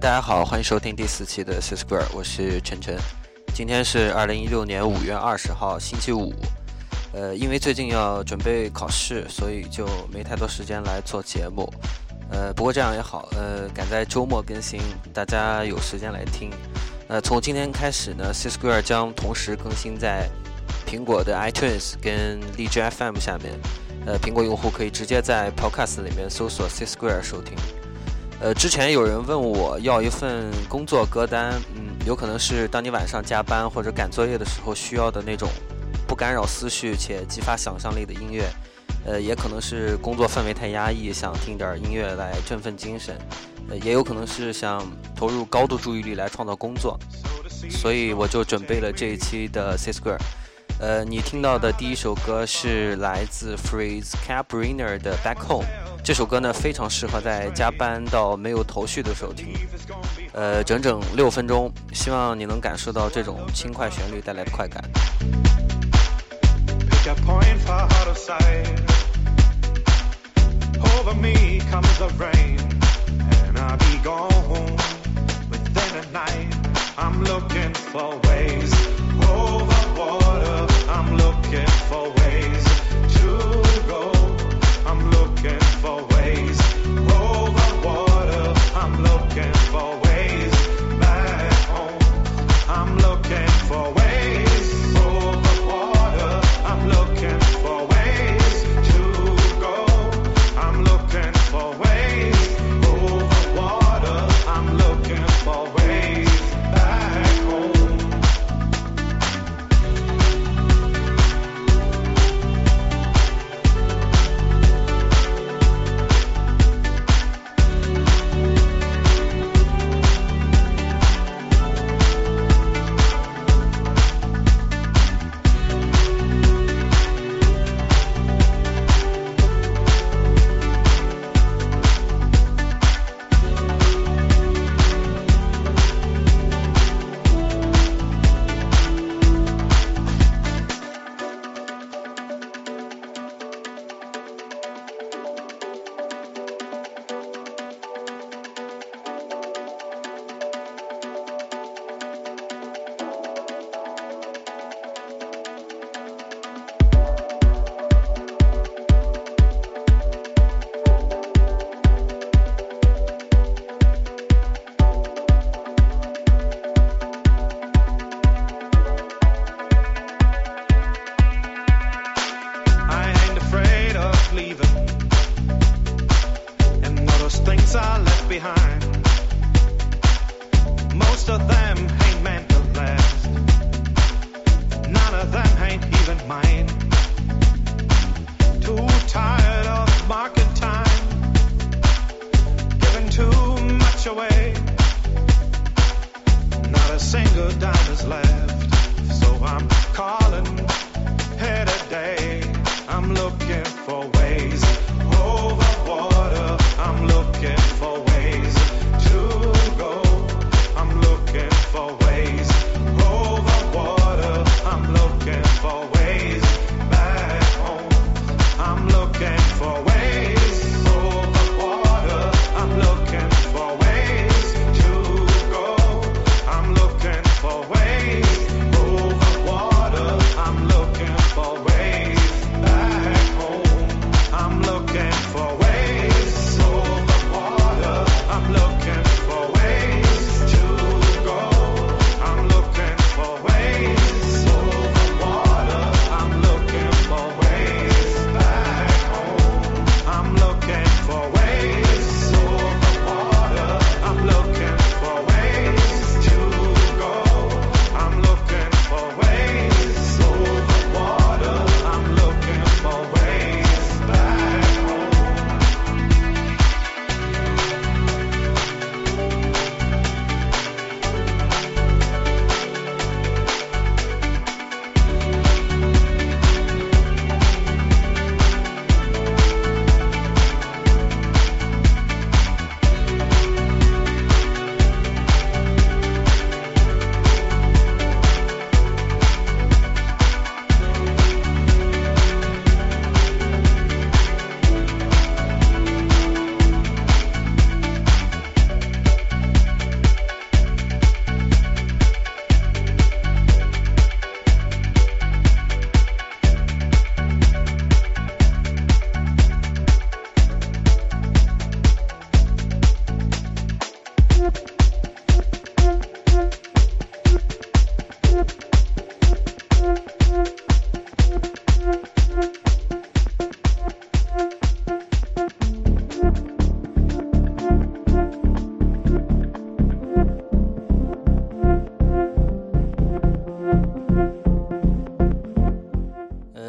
大家好，欢迎收听第四期的 C Square，我是晨晨。今天是二零一六年五月二十号，星期五。呃，因为最近要准备考试，所以就没太多时间来做节目。呃，不过这样也好，呃，赶在周末更新，大家有时间来听。呃，从今天开始呢，C Square 将同时更新在苹果的 iTunes 跟荔枝 FM 下面。呃，苹果用户可以直接在 Podcast 里面搜索 C Square 收听。呃，之前有人问我要一份工作歌单，嗯，有可能是当你晚上加班或者赶作业的时候需要的那种不干扰思绪且激发想象力的音乐，呃，也可能是工作氛围太压抑，想听点音乐来振奋精神，呃，也有可能是想投入高度注意力来创造工作，所以我就准备了这一期的 C Square。呃，你听到的第一首歌是来自 Freeze Cabriner 的 Back Home，这首歌呢非常适合在加班到没有头绪的时候听。呃，整整六分钟，希望你能感受到这种轻快旋律带来的快感。care for.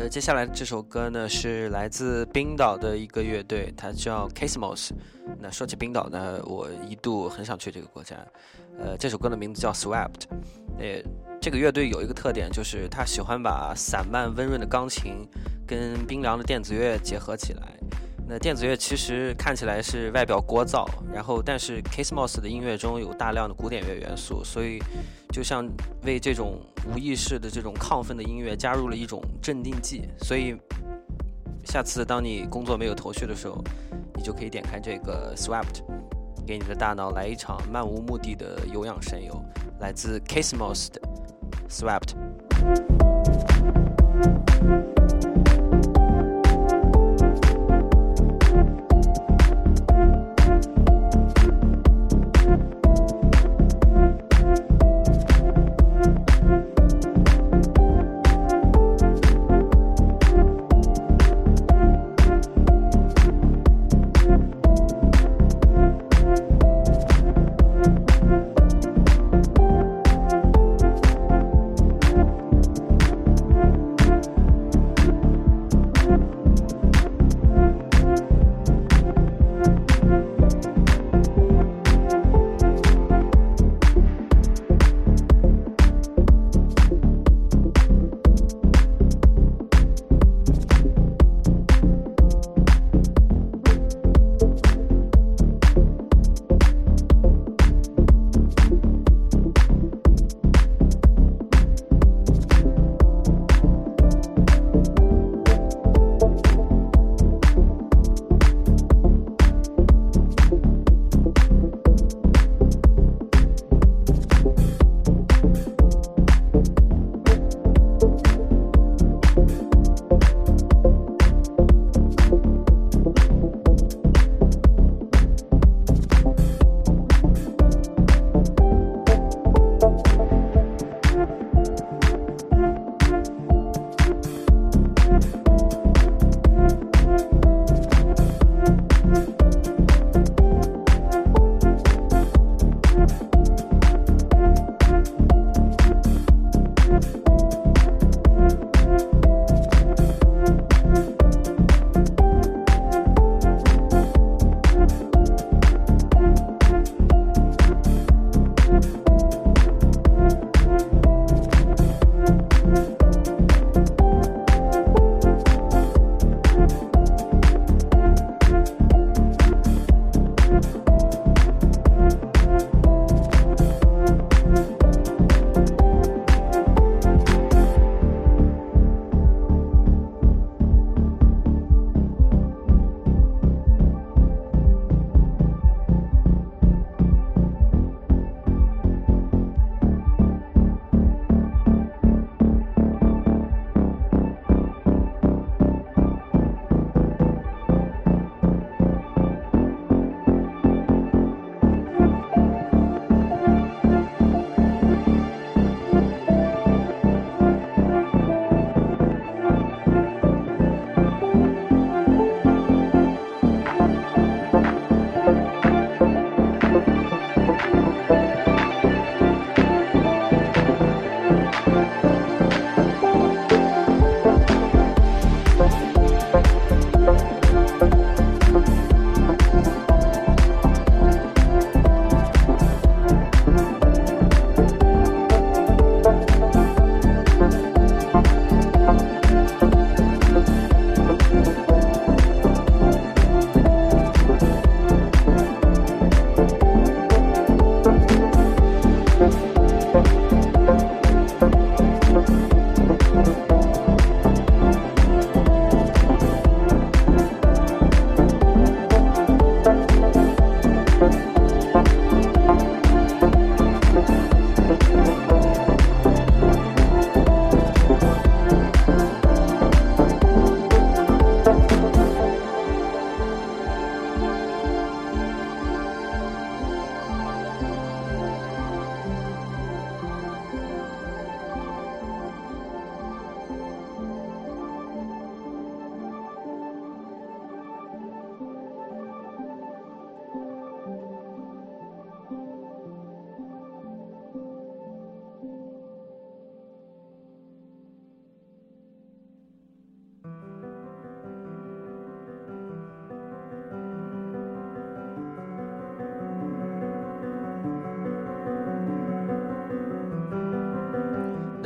接下来这首歌呢是来自冰岛的一个乐队，它叫 Casmos。那说起冰岛呢，我一度很想去这个国家。呃，这首歌的名字叫 Swept。呃，这个乐队有一个特点，就是他喜欢把散漫温润的钢琴跟冰凉的电子乐结合起来。那电子乐其实看起来是外表聒噪，然后但是 Casmos 的音乐中有大量的古典乐元素，所以就像为这种无意识的这种亢奋的音乐加入了一种镇定剂。所以下次当你工作没有头绪的时候，你就可以点开这个 Swept，给你的大脑来一场漫无目的的有氧神游。来自 Kismos 的 Swept。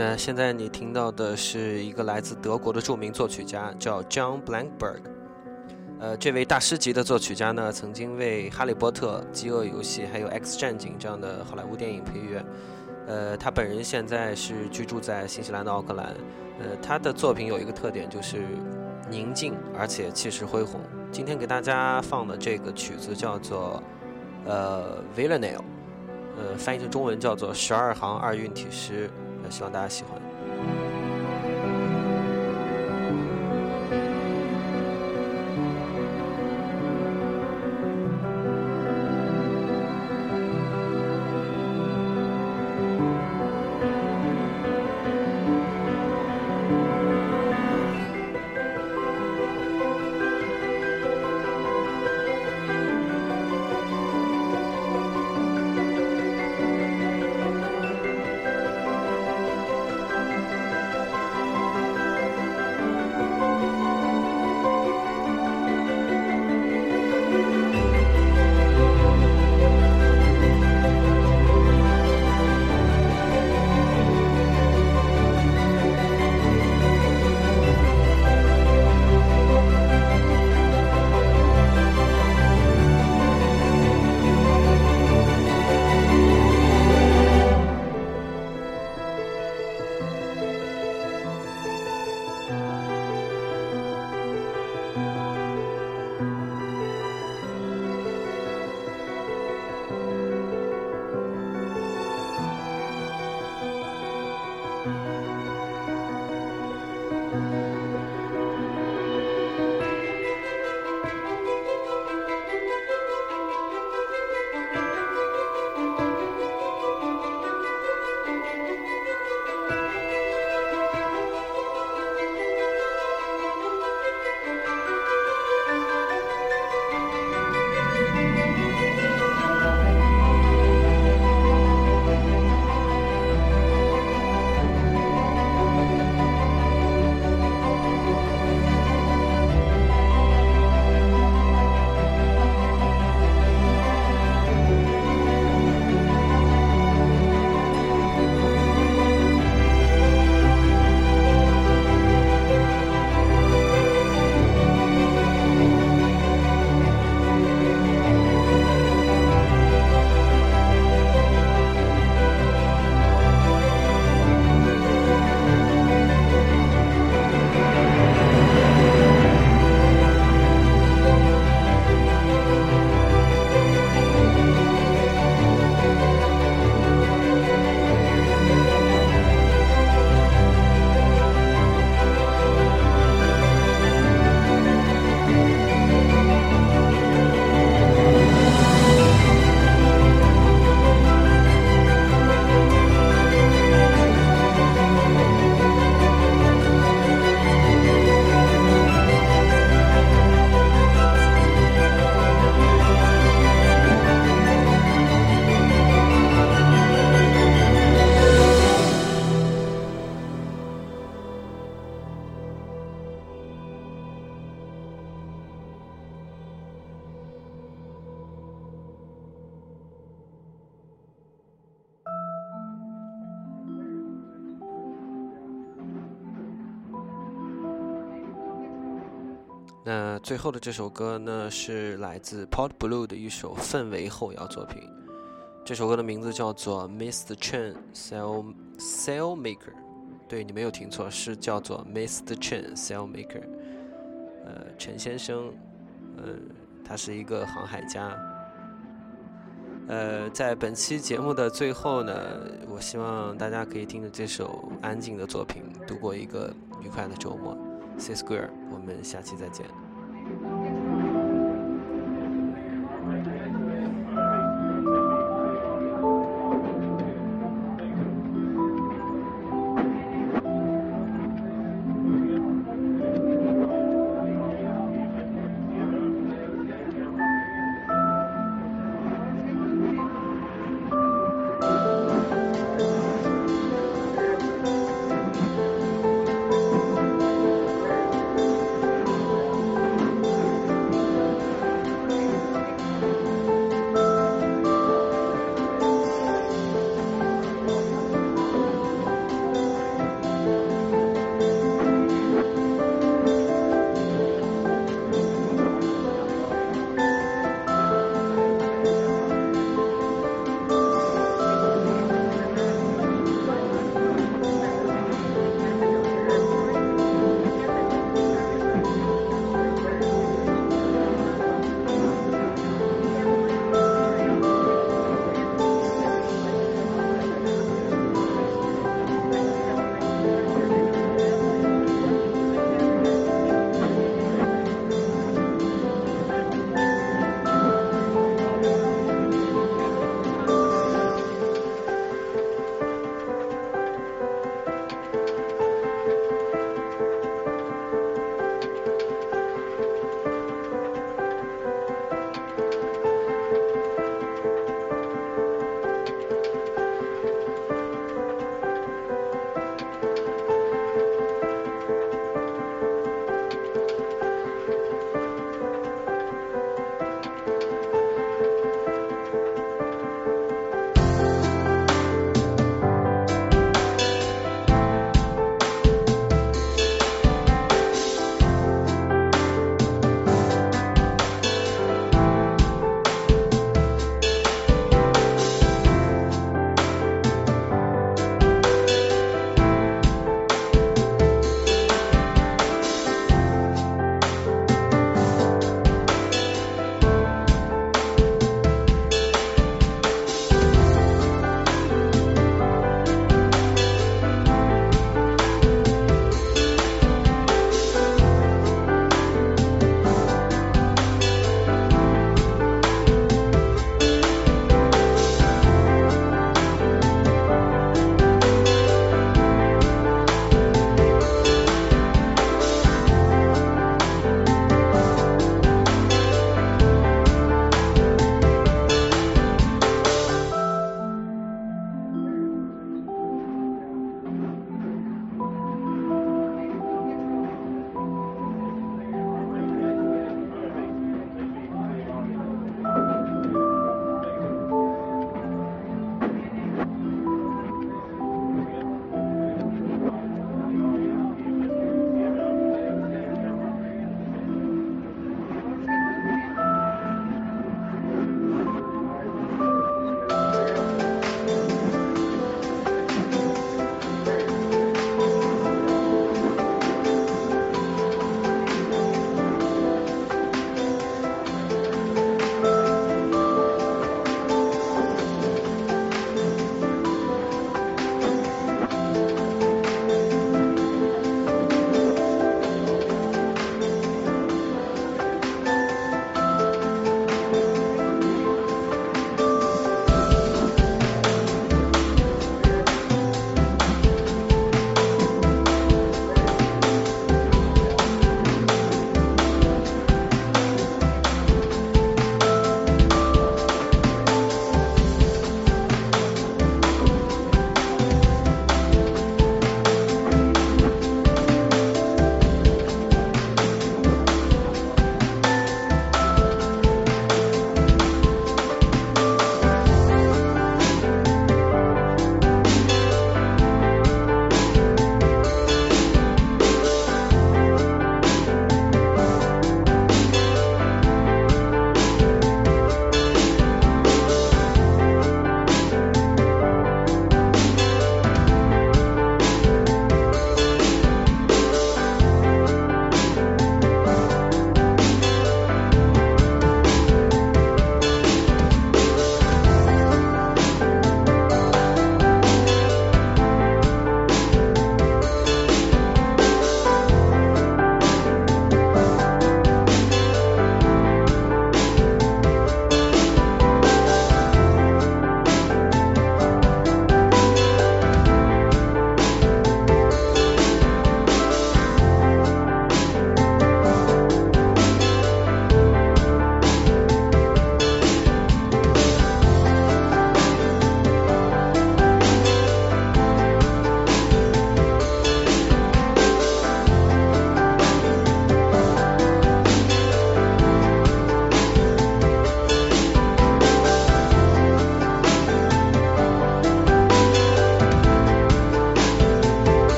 那现在你听到的是一个来自德国的著名作曲家，叫 John Blankberg。呃，这位大师级的作曲家呢，曾经为《哈利波特》《饥饿游戏》还有《X 战警》这样的好莱坞电影配乐。呃，他本人现在是居住在新西兰的奥克兰。呃，他的作品有一个特点，就是宁静而且气势恢宏。今天给大家放的这个曲子叫做呃《Villanelle》，呃，翻译成中文叫做《十二行二韵体诗》。希望大家喜欢。最后的这首歌呢，是来自 Port Blue 的一首氛围后摇作品。这首歌的名字叫做 Mr. Chen Cell Cell Maker。对你没有听错，是叫做 Mr. Chen Cell Maker。呃，陈先生，呃，他是一个航海家。呃，在本期节目的最后呢，我希望大家可以听着这首安静的作品，度过一个愉快的周末。C Square，我们下期再见。